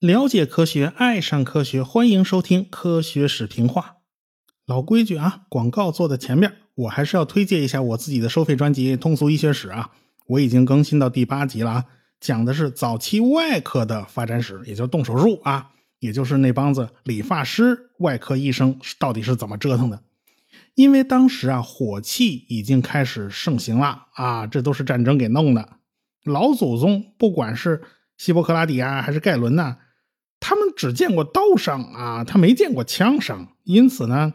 了解科学，爱上科学，欢迎收听《科学史评话》。老规矩啊，广告做在前面，我还是要推荐一下我自己的收费专辑《通俗医学史》啊。我已经更新到第八集了啊，讲的是早期外科的发展史，也就动手术啊，也就是那帮子理发师、外科医生到底是怎么折腾的。因为当时啊，火器已经开始盛行了啊，这都是战争给弄的。老祖宗不管是希波克拉底啊，还是盖伦呐，只见过刀伤啊，他没见过枪伤，因此呢，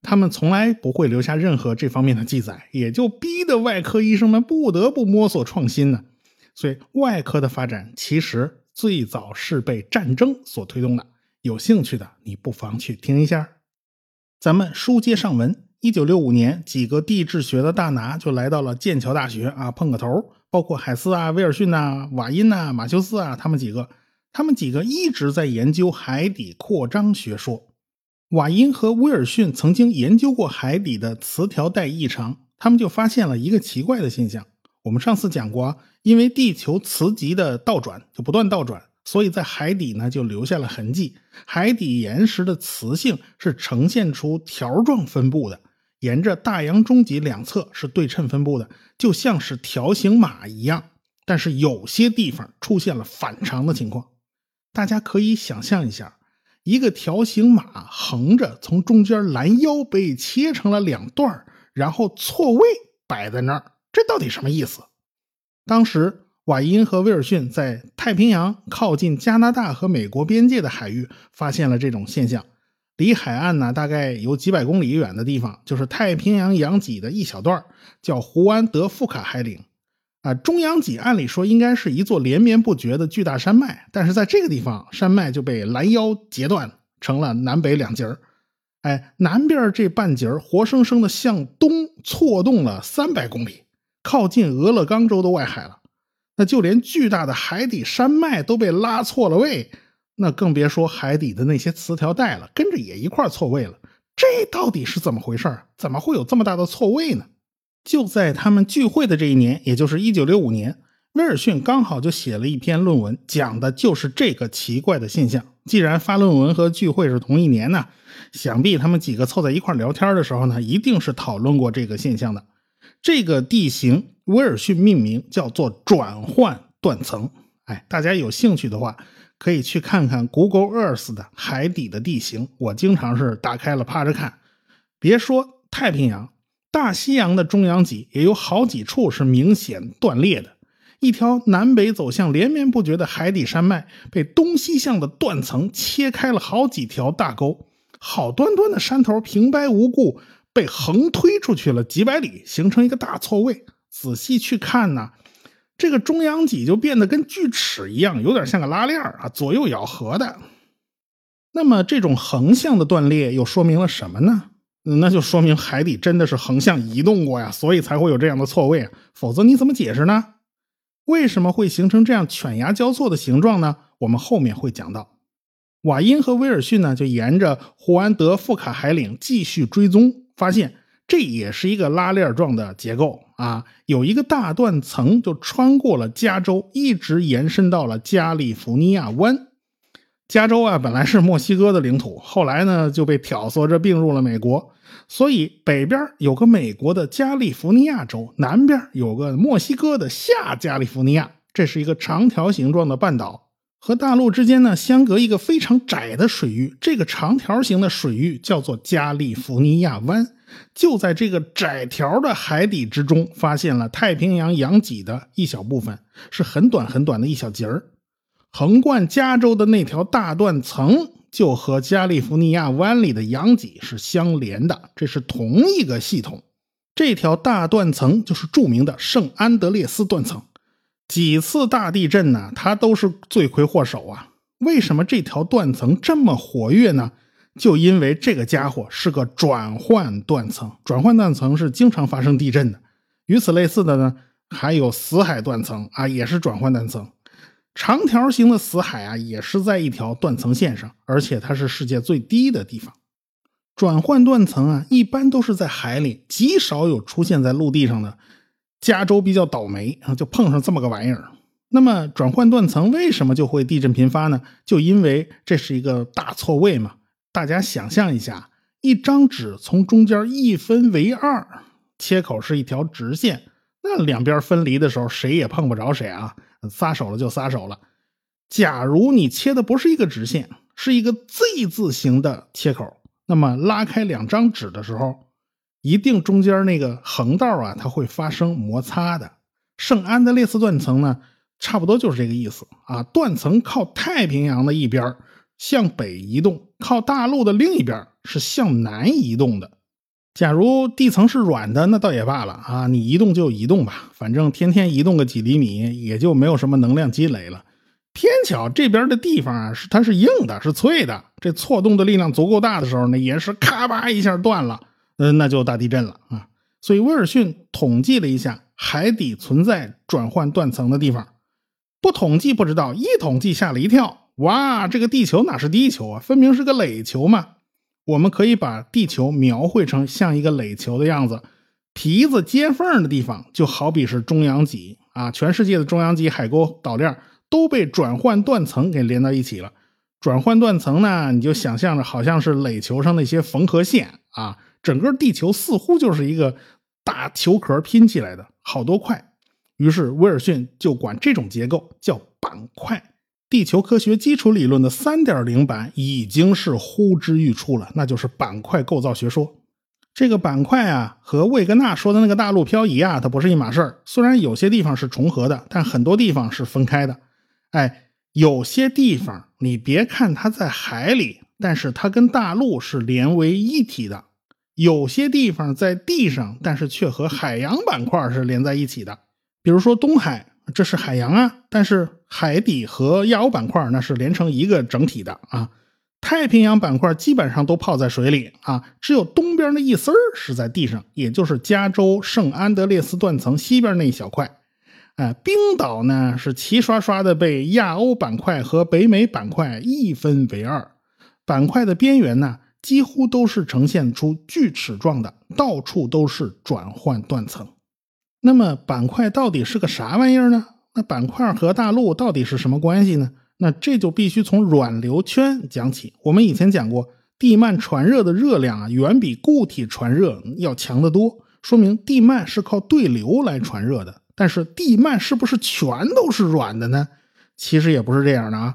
他们从来不会留下任何这方面的记载，也就逼得外科医生们不得不摸索创新呢。所以，外科的发展其实最早是被战争所推动的。有兴趣的，你不妨去听一下。咱们书接上文。一九六五年，几个地质学的大拿就来到了剑桥大学啊，碰个头。包括海斯啊、威尔逊呐、瓦因呐、马修斯啊，他们几个，他们几个一直在研究海底扩张学说。瓦因和威尔逊曾经研究过海底的磁条带异常，他们就发现了一个奇怪的现象。我们上次讲过，因为地球磁极的倒转就不断倒转，所以在海底呢就留下了痕迹。海底岩石的磁性是呈现出条状分布的。沿着大洋中脊两侧是对称分布的，就像是条形码一样。但是有些地方出现了反常的情况。大家可以想象一下，一个条形码横着从中间拦腰被切成了两段，然后错位摆在那儿，这到底什么意思？当时瓦因和威尔逊在太平洋靠近加拿大和美国边界的海域发现了这种现象。离海岸呢，大概有几百公里远的地方，就是太平洋洋脊的一小段，叫胡安德富卡海岭。啊，中央脊按理说应该是一座连绵不绝的巨大山脉，但是在这个地方，山脉就被拦腰截断，成了南北两截儿。哎，南边这半截活生生的向东错动了三百公里，靠近俄勒冈州的外海了。那就连巨大的海底山脉都被拉错了位。那更别说海底的那些磁条带了，跟着也一块错位了。这到底是怎么回事怎么会有这么大的错位呢？就在他们聚会的这一年，也就是一九六五年，威尔逊刚好就写了一篇论文，讲的就是这个奇怪的现象。既然发论文和聚会是同一年呢，想必他们几个凑在一块聊天的时候呢，一定是讨论过这个现象的。这个地形，威尔逊命名叫做转换断层。哎，大家有兴趣的话。可以去看看 Google Earth 的海底的地形，我经常是打开了趴着看。别说太平洋、大西洋的中央脊也有好几处是明显断裂的，一条南北走向连绵不绝的海底山脉被东西向的断层切开了好几条大沟，好端端的山头平白无故被横推出去了几百里，形成一个大错位。仔细去看呢。这个中央脊就变得跟锯齿一样，有点像个拉链啊，左右咬合的。那么这种横向的断裂又说明了什么呢？那就说明海底真的是横向移动过呀，所以才会有这样的错位啊。否则你怎么解释呢？为什么会形成这样犬牙交错的形状呢？我们后面会讲到。瓦因和威尔逊呢，就沿着胡安德富卡海岭继续追踪，发现。这也是一个拉链状的结构啊，有一个大断层就穿过了加州，一直延伸到了加利福尼亚湾。加州啊，本来是墨西哥的领土，后来呢就被挑唆着并入了美国，所以北边有个美国的加利福尼亚州，南边有个墨西哥的下加利福尼亚。这是一个长条形状的半岛，和大陆之间呢相隔一个非常窄的水域，这个长条形的水域叫做加利福尼亚湾。就在这个窄条的海底之中，发现了太平洋洋脊的一小部分，是很短很短的一小节儿。横贯加州的那条大断层，就和加利福尼亚湾里的洋脊是相连的，这是同一个系统。这条大断层就是著名的圣安德烈斯断层。几次大地震呢，它都是罪魁祸首啊。为什么这条断层这么活跃呢？就因为这个家伙是个转换断层，转换断层是经常发生地震的。与此类似的呢，还有死海断层啊，也是转换断层。长条形的死海啊，也是在一条断层线上，而且它是世界最低的地方。转换断层啊，一般都是在海里，极少有出现在陆地上的。加州比较倒霉啊，就碰上这么个玩意儿。那么转换断层为什么就会地震频发呢？就因为这是一个大错位嘛。大家想象一下，一张纸从中间一分为二，切口是一条直线，那两边分离的时候，谁也碰不着谁啊，撒手了就撒手了。假如你切的不是一个直线，是一个 Z 字形的切口，那么拉开两张纸的时候，一定中间那个横道啊，它会发生摩擦的。圣安德烈斯断层呢？差不多就是这个意思啊！断层靠太平洋的一边向北移动，靠大陆的另一边是向南移动的。假如地层是软的，那倒也罢了啊，你移动就移动吧，反正天天移动个几厘米，也就没有什么能量积累了。偏巧这边的地方啊，是它是硬的，是脆的，这错动的力量足够大的时候，呢岩石咔吧一下断了，嗯，那就大地震了啊！所以威尔逊统计了一下海底存在转换断层的地方。不统计不知道，一统计吓了一跳。哇，这个地球哪是地球啊，分明是个垒球嘛！我们可以把地球描绘成像一个垒球的样子，皮子接缝的地方就好比是中央脊啊。全世界的中央脊海沟岛链都被转换断层给连到一起了。转换断层呢，你就想象着好像是垒球上那些缝合线啊，整个地球似乎就是一个大球壳拼起来的好多块。于是威尔逊就管这种结构叫板块。地球科学基础理论的三点零版已经是呼之欲出了，那就是板块构造学说。这个板块啊，和魏格纳说的那个大陆漂移啊，它不是一码事儿。虽然有些地方是重合的，但很多地方是分开的。哎，有些地方你别看它在海里，但是它跟大陆是连为一体的；有些地方在地上，但是却和海洋板块是连在一起的。比如说东海，这是海洋啊，但是海底和亚欧板块那是连成一个整体的啊。太平洋板块基本上都泡在水里啊，只有东边那一丝儿是在地上，也就是加州圣安德烈斯断层西边那一小块。哎，冰岛呢是齐刷刷的被亚欧板块和北美板块一分为二，板块的边缘呢几乎都是呈现出锯齿状的，到处都是转换断层。那么板块到底是个啥玩意儿呢？那板块和大陆到底是什么关系呢？那这就必须从软流圈讲起。我们以前讲过，地幔传热的热量啊，远比固体传热要强得多，说明地幔是靠对流来传热的。但是地幔是不是全都是软的呢？其实也不是这样的啊。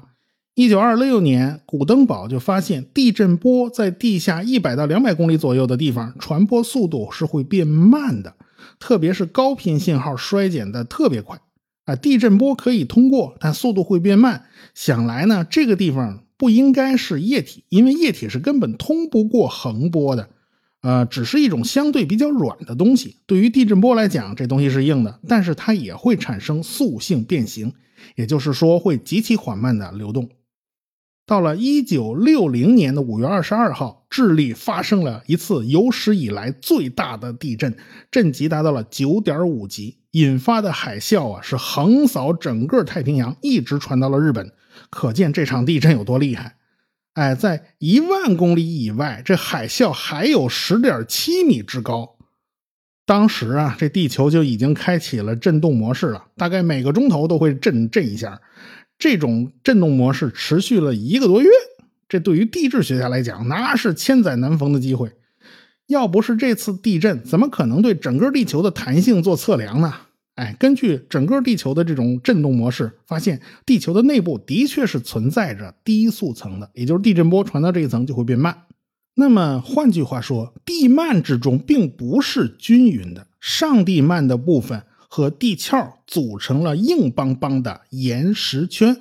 一九二六年，古登堡就发现，地震波在地下一百到两百公里左右的地方，传播速度是会变慢的。特别是高频信号衰减的特别快啊，地震波可以通过，但速度会变慢。想来呢，这个地方不应该是液体，因为液体是根本通不过横波的，呃，只是一种相对比较软的东西。对于地震波来讲，这东西是硬的，但是它也会产生塑性变形，也就是说会极其缓慢的流动。到了一九六零年的五月二十二号，智利发生了一次有史以来最大的地震，震级达到了九点五级，引发的海啸啊是横扫整个太平洋，一直传到了日本。可见这场地震有多厉害！哎，在一万公里以外，这海啸还有十点七米之高。当时啊，这地球就已经开启了震动模式了，大概每个钟头都会震震一下。这种震动模式持续了一个多月，这对于地质学家来讲，那是千载难逢的机会。要不是这次地震，怎么可能对整个地球的弹性做测量呢？哎，根据整个地球的这种震动模式，发现地球的内部的确是存在着低速层的，也就是地震波传到这一层就会变慢。那么换句话说，地幔之中并不是均匀的，上地幔的部分。和地壳组成了硬邦邦的岩石圈，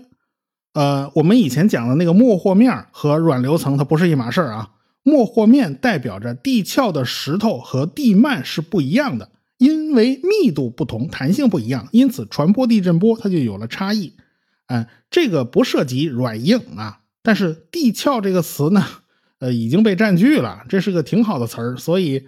呃，我们以前讲的那个没和面和软流层它不是一码事儿啊。没和面代表着地壳的石头和地幔是不一样的，因为密度不同，弹性不一样，因此传播地震波它就有了差异。嗯，这个不涉及软硬啊，但是地壳这个词呢，呃，已经被占据了，这是个挺好的词儿，所以。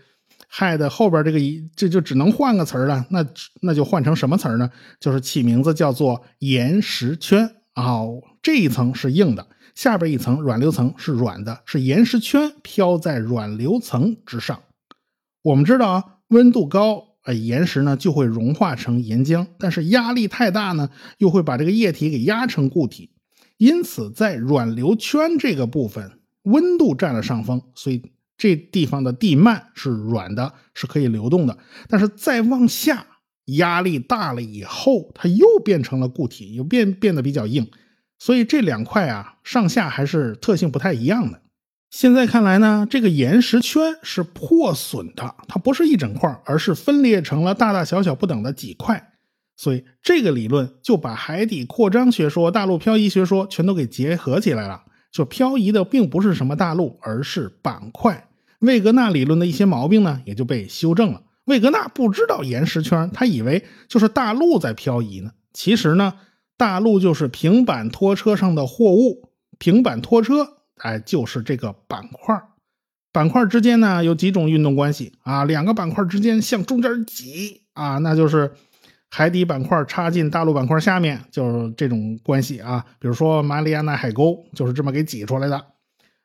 害的后边这个一这就只能换个词儿了，那那就换成什么词儿呢？就是起名字叫做岩石圈啊，这一层是硬的，下边一层软流层是软的，是岩石圈飘在软流层之上。我们知道啊，温度高呃，岩石呢就会融化成岩浆，但是压力太大呢，又会把这个液体给压成固体。因此，在软流圈这个部分，温度占了上风，所以这地方的地幔是软的，是可以流动的。但是再往下，压力大了以后，它又变成了固体，又变变得比较硬。所以这两块啊，上下还是特性不太一样的。现在看来呢，这个岩石圈是破损的，它不是一整块，而是分裂成了大大小小不等的几块。所以这个理论就把海底扩张学说、大陆漂移学说全都给结合起来了。就漂移的并不是什么大陆，而是板块。魏格纳理论的一些毛病呢，也就被修正了。魏格纳不知道岩石圈，他以为就是大陆在漂移呢。其实呢，大陆就是平板拖车上的货物，平板拖车。哎，就是这个板块板块之间呢有几种运动关系啊，两个板块之间向中间挤啊，那就是海底板块插进大陆板块下面，就是这种关系啊。比如说马里亚纳海沟就是这么给挤出来的。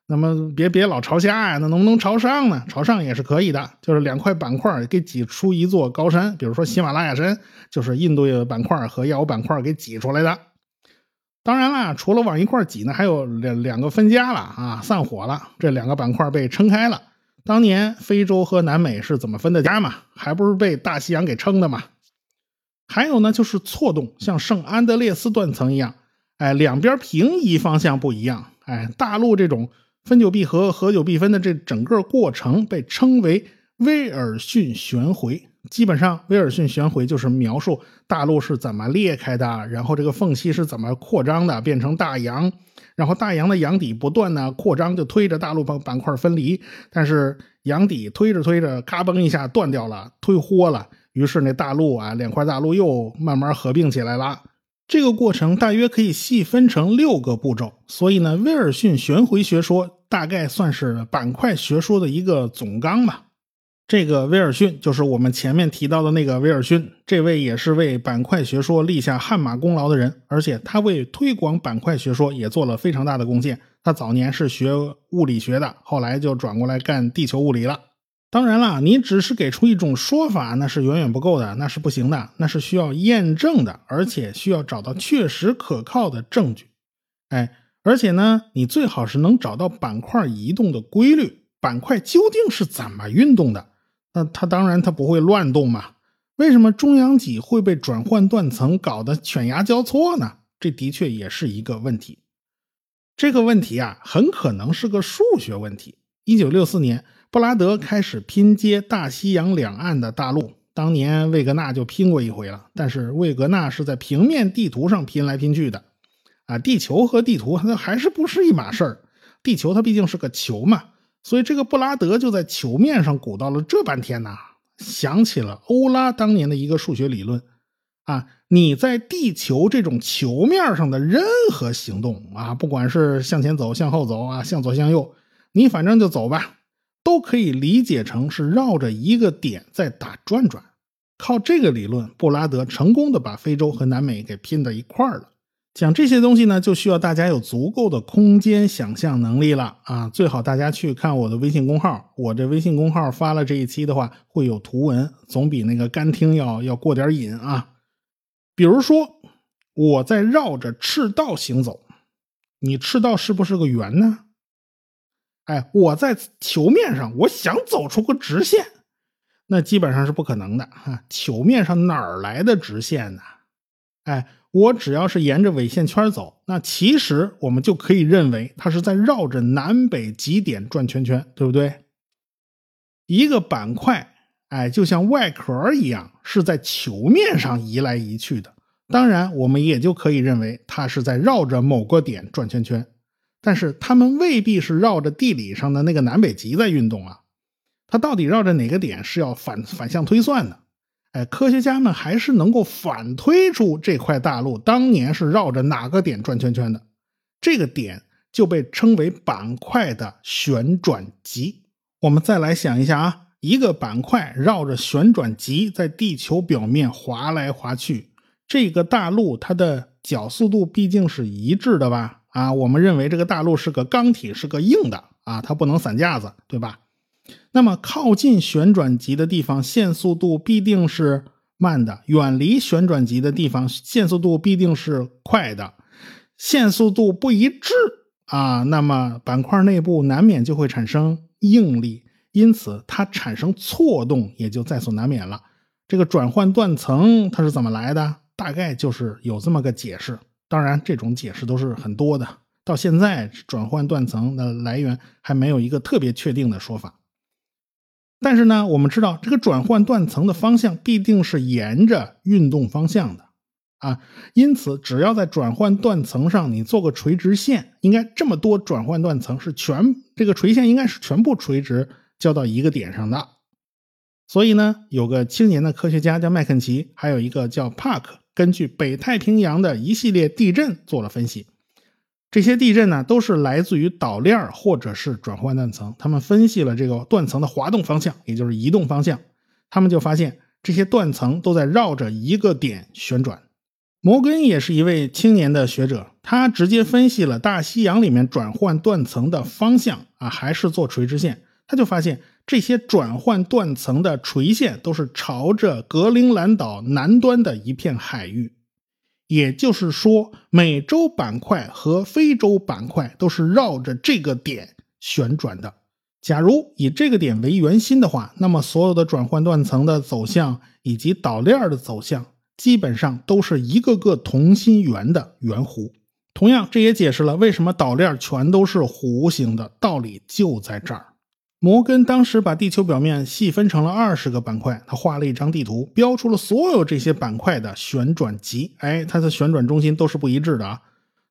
那么别别老朝下呀，那能不能朝上呢？朝上也是可以的，就是两块板块给挤出一座高山，比如说喜马拉雅山，就是印度板块和亚欧板块给挤出来的。当然啦，除了往一块挤呢，还有两两个分家了啊，散伙了。这两个板块被撑开了。当年非洲和南美是怎么分的家嘛？还不是被大西洋给撑的嘛？还有呢，就是错动，像圣安德烈斯断层一样，哎，两边平移方向不一样。哎，大陆这种分久必合，合久必分的这整个过程被称为威尔逊旋回。基本上，威尔逊旋回就是描述大陆是怎么裂开的，然后这个缝隙是怎么扩张的，变成大洋，然后大洋的洋底不断的扩张，就推着大陆板板块分离。但是洋底推着推着，咔嘣一下断掉了，推豁了，于是那大陆啊，两块大陆又慢慢合并起来了。这个过程大约可以细分成六个步骤，所以呢，威尔逊旋回学说大概算是板块学说的一个总纲吧。这个威尔逊就是我们前面提到的那个威尔逊，这位也是为板块学说立下汗马功劳的人，而且他为推广板块学说也做了非常大的贡献。他早年是学物理学的，后来就转过来干地球物理了。当然了，你只是给出一种说法，那是远远不够的，那是不行的，那是需要验证的，而且需要找到确实可靠的证据。哎，而且呢，你最好是能找到板块移动的规律，板块究竟是怎么运动的。那它当然它不会乱动嘛？为什么中央脊会被转换断层搞得犬牙交错呢？这的确也是一个问题。这个问题啊，很可能是个数学问题。一九六四年，布拉德开始拼接大西洋两岸的大陆。当年魏格纳就拼过一回了，但是魏格纳是在平面地图上拼来拼去的。啊，地球和地图它还是不是一码事儿。地球它毕竟是个球嘛。所以这个布拉德就在球面上鼓捣了这半天呐，想起了欧拉当年的一个数学理论啊，你在地球这种球面上的任何行动啊，不管是向前走、向后走啊、向左向右，你反正就走吧，都可以理解成是绕着一个点在打转转。靠这个理论，布拉德成功的把非洲和南美给拼到一块儿了。讲这些东西呢，就需要大家有足够的空间想象能力了啊！最好大家去看我的微信公号，我这微信公号发了这一期的话，会有图文，总比那个干听要要过点瘾啊。比如说，我在绕着赤道行走，你赤道是不是个圆呢？哎，我在球面上，我想走出个直线，那基本上是不可能的哈。球面上哪儿来的直线呢？哎。我只要是沿着纬线圈走，那其实我们就可以认为它是在绕着南北极点转圈圈，对不对？一个板块，哎，就像外壳一样，是在球面上移来移去的。当然，我们也就可以认为它是在绕着某个点转圈圈。但是，它们未必是绕着地理上的那个南北极在运动啊。它到底绕着哪个点，是要反反向推算的。哎，科学家们还是能够反推出这块大陆当年是绕着哪个点转圈圈的，这个点就被称为板块的旋转极。我们再来想一下啊，一个板块绕着旋转极在地球表面滑来滑去，这个大陆它的角速度毕竟是一致的吧？啊，我们认为这个大陆是个钢体，是个硬的啊，它不能散架子，对吧？那么靠近旋转极的地方，线速度必定是慢的；远离旋转极的地方，线速度必定是快的。线速度不一致啊，那么板块内部难免就会产生应力，因此它产生错动也就在所难免了。这个转换断层它是怎么来的？大概就是有这么个解释。当然，这种解释都是很多的。到现在，转换断层的来源还没有一个特别确定的说法。但是呢，我们知道这个转换断层的方向必定是沿着运动方向的啊，因此只要在转换断层上你做个垂直线，应该这么多转换断层是全这个垂线应该是全部垂直交到一个点上的。所以呢，有个青年的科学家叫麦肯齐，还有一个叫帕克，根据北太平洋的一系列地震做了分析。这些地震呢，都是来自于岛链或者是转换断层。他们分析了这个断层的滑动方向，也就是移动方向。他们就发现这些断层都在绕着一个点旋转。摩根也是一位青年的学者，他直接分析了大西洋里面转换断层的方向啊，还是做垂直线。他就发现这些转换断层的垂线都是朝着格陵兰岛南端的一片海域。也就是说，美洲板块和非洲板块都是绕着这个点旋转的。假如以这个点为圆心的话，那么所有的转换断层的走向以及岛链的走向，基本上都是一个个同心圆的圆弧。同样，这也解释了为什么岛链全都是弧形的道理就在这儿。摩根当时把地球表面细分成了二十个板块，他画了一张地图，标出了所有这些板块的旋转极。哎，它的旋转中心都是不一致的啊。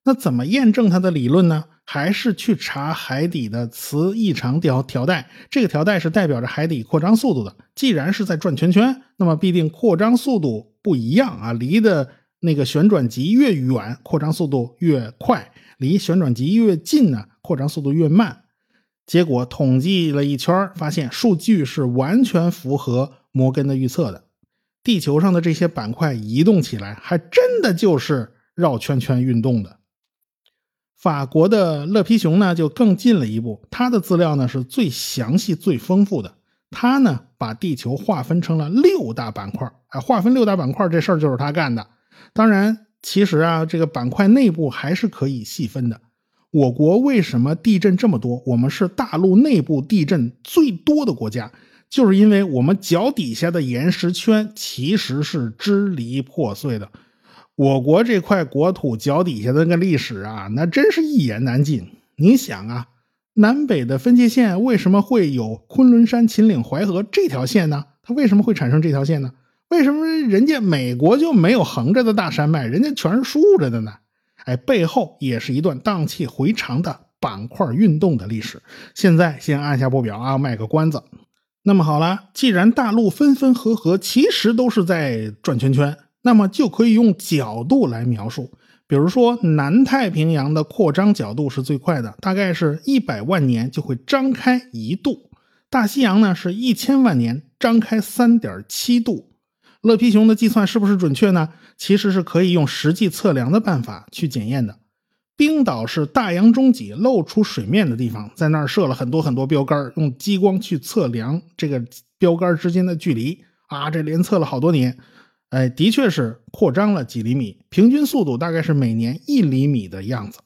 那怎么验证他的理论呢？还是去查海底的磁异常条条带，这个条带是代表着海底扩张速度的。既然是在转圈圈，那么必定扩张速度不一样啊。离的那个旋转极越远，扩张速度越快；离旋转极越近呢，扩张速度越慢。结果统计了一圈，发现数据是完全符合摩根的预测的。地球上的这些板块移动起来，还真的就是绕圈圈运动的。法国的勒皮熊呢，就更进了一步，他的资料呢是最详细、最丰富的。他呢把地球划分成了六大板块，哎，划分六大板块这事儿就是他干的。当然，其实啊，这个板块内部还是可以细分的。我国为什么地震这么多？我们是大陆内部地震最多的国家，就是因为我们脚底下的岩石圈其实是支离破碎的。我国这块国土脚底下的那个历史啊，那真是一言难尽。你想啊，南北的分界线为什么会有昆仑山、秦岭、淮河这条线呢？它为什么会产生这条线呢？为什么人家美国就没有横着的大山脉，人家全是竖着的呢？哎，背后也是一段荡气回肠的板块运动的历史。现在先按下不表啊，卖个关子。那么好了，既然大陆分分合合其实都是在转圈圈，那么就可以用角度来描述。比如说，南太平洋的扩张角度是最快的，大概是一百万年就会张开一度；大西洋呢是一千万年张开三点七度。乐皮熊的计算是不是准确呢？其实是可以用实际测量的办法去检验的。冰岛是大洋中脊露出水面的地方，在那儿设了很多很多标杆，用激光去测量这个标杆之间的距离啊，这连测了好多年，哎，的确是扩张了几厘米，平均速度大概是每年一厘米的样子。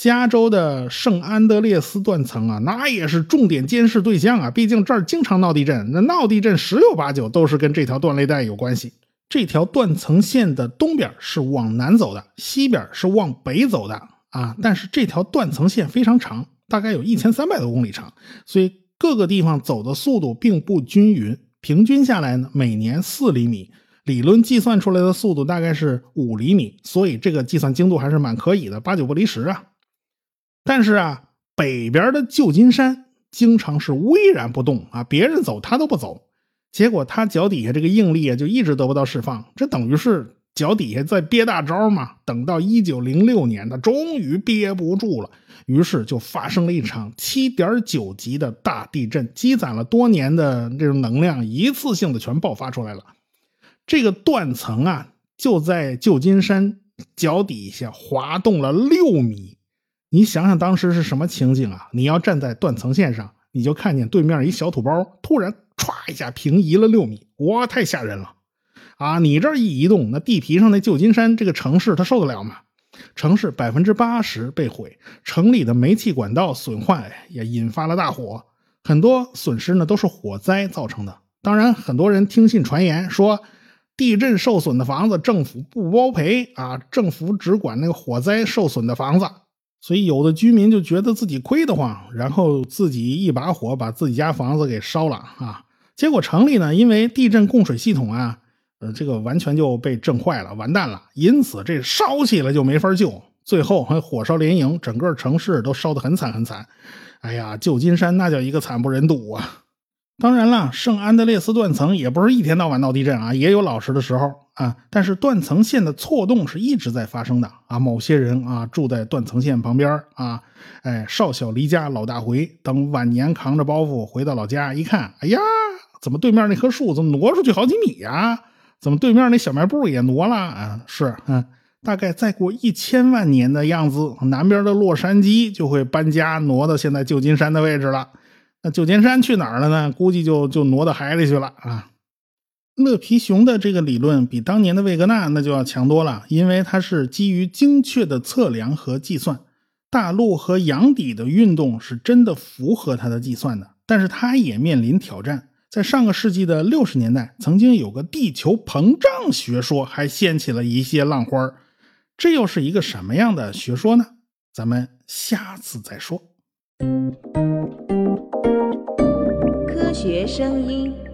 加州的圣安德烈斯断层啊，那也是重点监视对象啊！毕竟这儿经常闹地震，那闹地震十有八九都是跟这条断裂带有关系。这条断层线的东边是往南走的，西边是往北走的啊！但是这条断层线非常长，大概有一千三百多公里长，所以各个地方走的速度并不均匀，平均下来呢，每年四厘米，理论计算出来的速度大概是五厘米，所以这个计算精度还是蛮可以的，八九不离十啊。但是啊，北边的旧金山经常是巍然不动啊，别人走他都不走，结果他脚底下这个应力啊就一直得不到释放，这等于是脚底下在憋大招嘛。等到一九零六年，他终于憋不住了，于是就发生了一场七点九级的大地震，积攒了多年的这种能量一次性的全爆发出来了。这个断层啊，就在旧金山脚底下滑动了六米。你想想当时是什么情景啊？你要站在断层线上，你就看见对面一小土包突然歘一下平移了六米，哇，太吓人了！啊，你这一移动，那地皮上那旧金山这个城市它受得了吗？城市百分之八十被毁，城里的煤气管道损坏，也引发了大火，很多损失呢都是火灾造成的。当然，很多人听信传言说，地震受损的房子政府不包赔啊，政府只管那个火灾受损的房子。所以有的居民就觉得自己亏得慌，然后自己一把火把自己家房子给烧了啊。结果城里呢，因为地震供水系统啊。呃，这个完全就被震坏了，完蛋了。因此，这烧起来就没法救，最后还火烧连营，整个城市都烧得很惨很惨。哎呀，旧金山那叫一个惨不忍睹啊！当然了，圣安德烈斯断层也不是一天到晚闹地震啊，也有老实的时候啊。但是断层线的错动是一直在发生的啊。某些人啊住在断层线旁边啊，哎，少小离家老大回，等晚年扛着包袱回到老家一看，哎呀，怎么对面那棵树怎么挪出去好几米呀？怎么对面那小卖部也挪了啊？是，嗯，大概再过一千万年的样子，南边的洛杉矶就会搬家挪到现在旧金山的位置了。那旧金山去哪儿了呢？估计就就挪到海里去了啊。乐皮熊的这个理论比当年的魏格纳那就要强多了，因为它是基于精确的测量和计算，大陆和洋底的运动是真的符合他的计算的，但是他也面临挑战。在上个世纪的六十年代，曾经有个地球膨胀学说，还掀起了一些浪花儿这又是一个什么样的学说呢？咱们下次再说。学声音。